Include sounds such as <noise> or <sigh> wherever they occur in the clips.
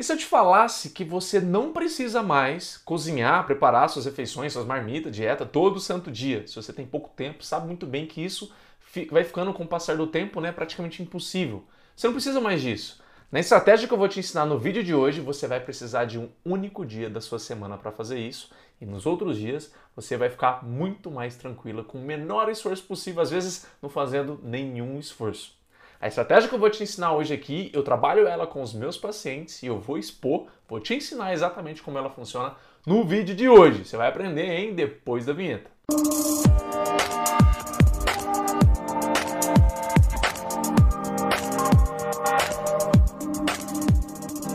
E se eu te falasse que você não precisa mais cozinhar, preparar suas refeições, suas marmitas, dieta todo santo dia? Se você tem pouco tempo, sabe muito bem que isso vai ficando com o passar do tempo, né, praticamente impossível. Você não precisa mais disso. Na estratégia que eu vou te ensinar no vídeo de hoje, você vai precisar de um único dia da sua semana para fazer isso, e nos outros dias você vai ficar muito mais tranquila, com o menor esforço possível, às vezes não fazendo nenhum esforço. A estratégia que eu vou te ensinar hoje aqui, eu trabalho ela com os meus pacientes e eu vou expor, vou te ensinar exatamente como ela funciona no vídeo de hoje. Você vai aprender, hein, depois da vinheta.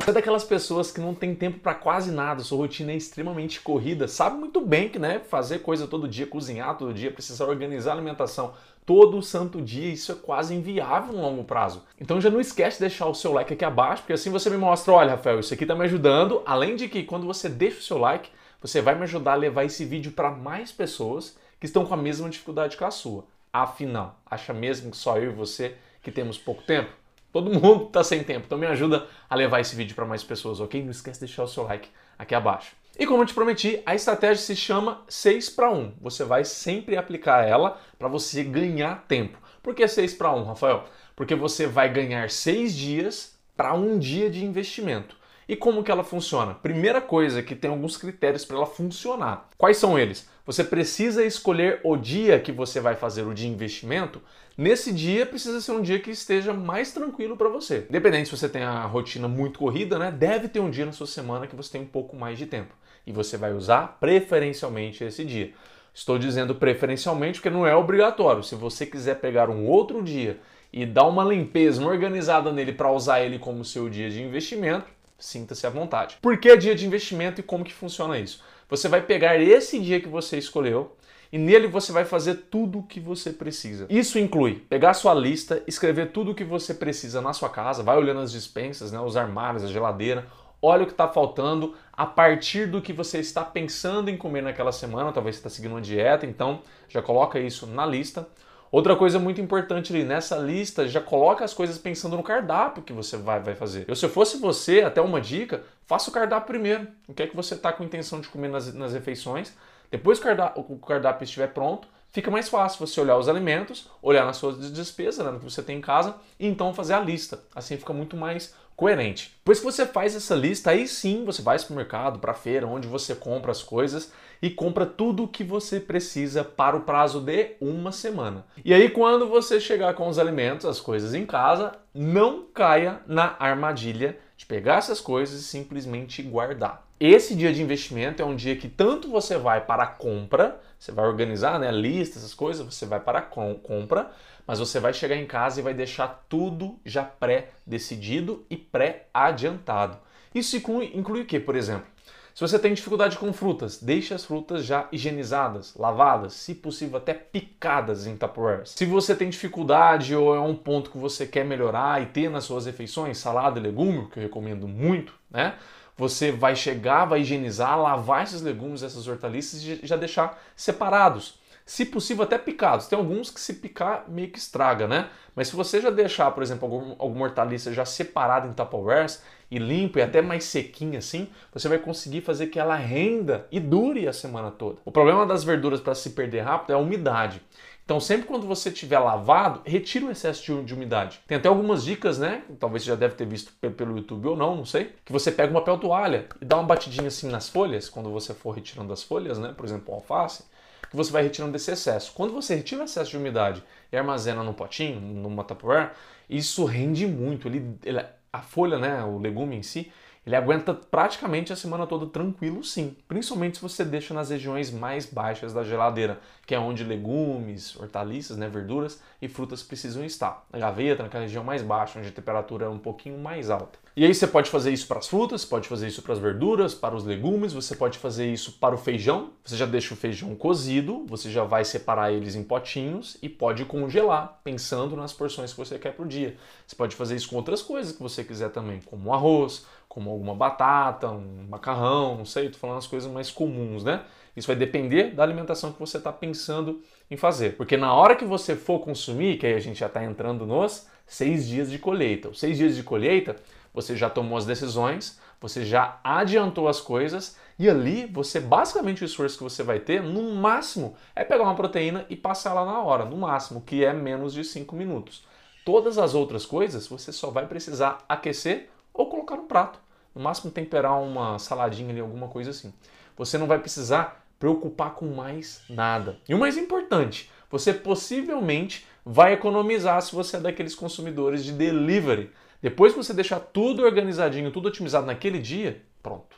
Você é daquelas pessoas que não tem tempo para quase nada, sua rotina é extremamente corrida, sabe muito bem que né, fazer coisa todo dia, cozinhar todo dia, precisar organizar a alimentação todo santo dia, isso é quase inviável no longo prazo. Então já não esquece de deixar o seu like aqui abaixo, porque assim você me mostra, olha Rafael, isso aqui está me ajudando, além de que quando você deixa o seu like, você vai me ajudar a levar esse vídeo para mais pessoas que estão com a mesma dificuldade que a sua. Afinal, acha mesmo que só eu e você que temos pouco tempo? Todo mundo está sem tempo, então me ajuda a levar esse vídeo para mais pessoas, ok? Não esquece de deixar o seu like aqui abaixo. E como eu te prometi, a estratégia se chama 6 para 1. Você vai sempre aplicar ela para você ganhar tempo. Por que 6 para 1, Rafael? Porque você vai ganhar 6 dias para um dia de investimento. E como que ela funciona? Primeira coisa que tem alguns critérios para ela funcionar. Quais são eles? Você precisa escolher o dia que você vai fazer o de investimento. Nesse dia precisa ser um dia que esteja mais tranquilo para você. Independente se você tem a rotina muito corrida, né? Deve ter um dia na sua semana que você tem um pouco mais de tempo. E você vai usar preferencialmente esse dia. Estou dizendo preferencialmente porque não é obrigatório. Se você quiser pegar um outro dia e dar uma limpeza, uma organizada nele para usar ele como seu dia de investimento, sinta-se à vontade. Por que dia de investimento e como que funciona isso? Você vai pegar esse dia que você escolheu e nele você vai fazer tudo o que você precisa. Isso inclui pegar sua lista, escrever tudo o que você precisa na sua casa, vai olhando as dispensas, né, os armários, a geladeira, olha o que está faltando a partir do que você está pensando em comer naquela semana. Talvez você está seguindo uma dieta, então já coloca isso na lista. Outra coisa muito importante ali, nessa lista, já coloca as coisas pensando no cardápio que você vai, vai fazer. Eu, se eu fosse você, até uma dica, faça o cardápio primeiro. O que é que você está com intenção de comer nas, nas refeições? Depois que o cardápio, o cardápio estiver pronto, fica mais fácil você olhar os alimentos, olhar nas suas despesas, né, no que você tem em casa, e então fazer a lista. Assim fica muito mais coerente. Depois que você faz essa lista, aí sim você vai para o mercado, para a feira, onde você compra as coisas e compra tudo o que você precisa para o prazo de uma semana. E aí, quando você chegar com os alimentos, as coisas em casa, não caia na armadilha de pegar essas coisas e simplesmente guardar. Esse dia de investimento é um dia que tanto você vai para a compra, você vai organizar né, a lista, essas coisas, você vai para a compra, mas você vai chegar em casa e vai deixar tudo já pré-decidido e pré-adiantado. Isso inclui, inclui o que, por exemplo? Se você tem dificuldade com frutas, deixe as frutas já higienizadas, lavadas, se possível até picadas em Tupperware. Se você tem dificuldade ou é um ponto que você quer melhorar e ter nas suas refeições, salada e legume, que eu recomendo muito, né? Você vai chegar, vai higienizar, lavar esses legumes, essas hortaliças e já deixar separados se possível até picados. Tem alguns que se picar meio que estraga, né? Mas se você já deixar, por exemplo, algum, alguma hortaliça já separada em Tupperwares e limpo e até mais sequinha assim, você vai conseguir fazer que ela renda e dure a semana toda. O problema das verduras para se perder rápido é a umidade. Então, sempre quando você tiver lavado, retira o excesso de, de, umidade. Tem até algumas dicas, né? Talvez você já deve ter visto pelo YouTube ou não, não sei. Que você pega uma papel toalha e dá uma batidinha assim nas folhas, quando você for retirando as folhas, né? Por exemplo, alface que você vai retirando desse excesso. Quando você retira o excesso de umidade e armazena num potinho, numa Tupperware, isso rende muito. Ele, ele, a folha, né, o legume em si, ele aguenta praticamente a semana toda tranquilo, sim. Principalmente se você deixa nas regiões mais baixas da geladeira, que é onde legumes, hortaliças, né, verduras e frutas precisam estar. Na gaveta, naquela região mais baixa, onde a temperatura é um pouquinho mais alta. E aí você pode fazer isso para as frutas, pode fazer isso para as verduras, para os legumes, você pode fazer isso para o feijão. Você já deixa o feijão cozido, você já vai separar eles em potinhos e pode congelar, pensando nas porções que você quer para o dia. Você pode fazer isso com outras coisas que você quiser também, como arroz, como alguma batata, um macarrão, não sei, estou falando as coisas mais comuns, né? Isso vai depender da alimentação que você está pensando em fazer. Porque na hora que você for consumir, que aí a gente já está entrando nos seis dias de colheita. Os seis dias de colheita você já tomou as decisões, você já adiantou as coisas e ali você basicamente o esforço que você vai ter, no máximo, é pegar uma proteína e passar lá na hora, no máximo, que é menos de 5 minutos. Todas as outras coisas você só vai precisar aquecer ou colocar no prato. No máximo temperar uma saladinha ali, alguma coisa assim. Você não vai precisar preocupar com mais nada. E o mais importante, você possivelmente vai economizar se você é daqueles consumidores de delivery. Depois que você deixar tudo organizadinho, tudo otimizado naquele dia, pronto.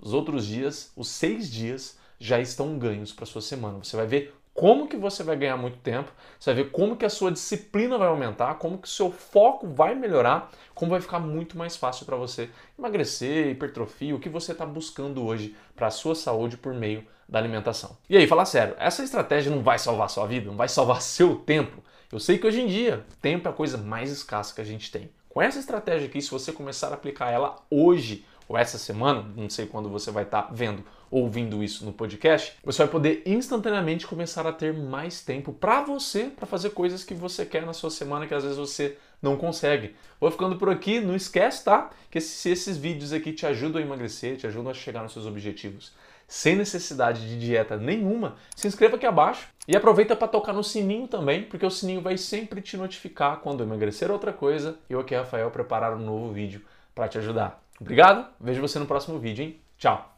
Os outros dias, os seis dias, já estão ganhos para sua semana. Você vai ver como que você vai ganhar muito tempo, você vai ver como que a sua disciplina vai aumentar, como que o seu foco vai melhorar, como vai ficar muito mais fácil para você emagrecer, hipertrofia, o que você está buscando hoje para a sua saúde por meio da alimentação. E aí, falar sério, essa estratégia não vai salvar sua vida, não vai salvar <laughs> seu tempo. Eu sei que hoje em dia, tempo é a coisa mais escassa que a gente tem. Com essa estratégia aqui, se você começar a aplicar ela hoje, ou essa semana, não sei quando você vai estar tá vendo ouvindo isso no podcast, você vai poder instantaneamente começar a ter mais tempo para você, para fazer coisas que você quer na sua semana que às vezes você não consegue. Vou ficando por aqui, não esquece, tá? Que se esses vídeos aqui te ajudam a emagrecer, te ajudam a chegar nos seus objetivos, sem necessidade de dieta nenhuma, se inscreva aqui abaixo e aproveita para tocar no sininho também, porque o sininho vai sempre te notificar quando emagrecer outra coisa. Eu aqui, Rafael, preparar um novo vídeo para te ajudar. Obrigado, vejo você no próximo vídeo, hein? Tchau!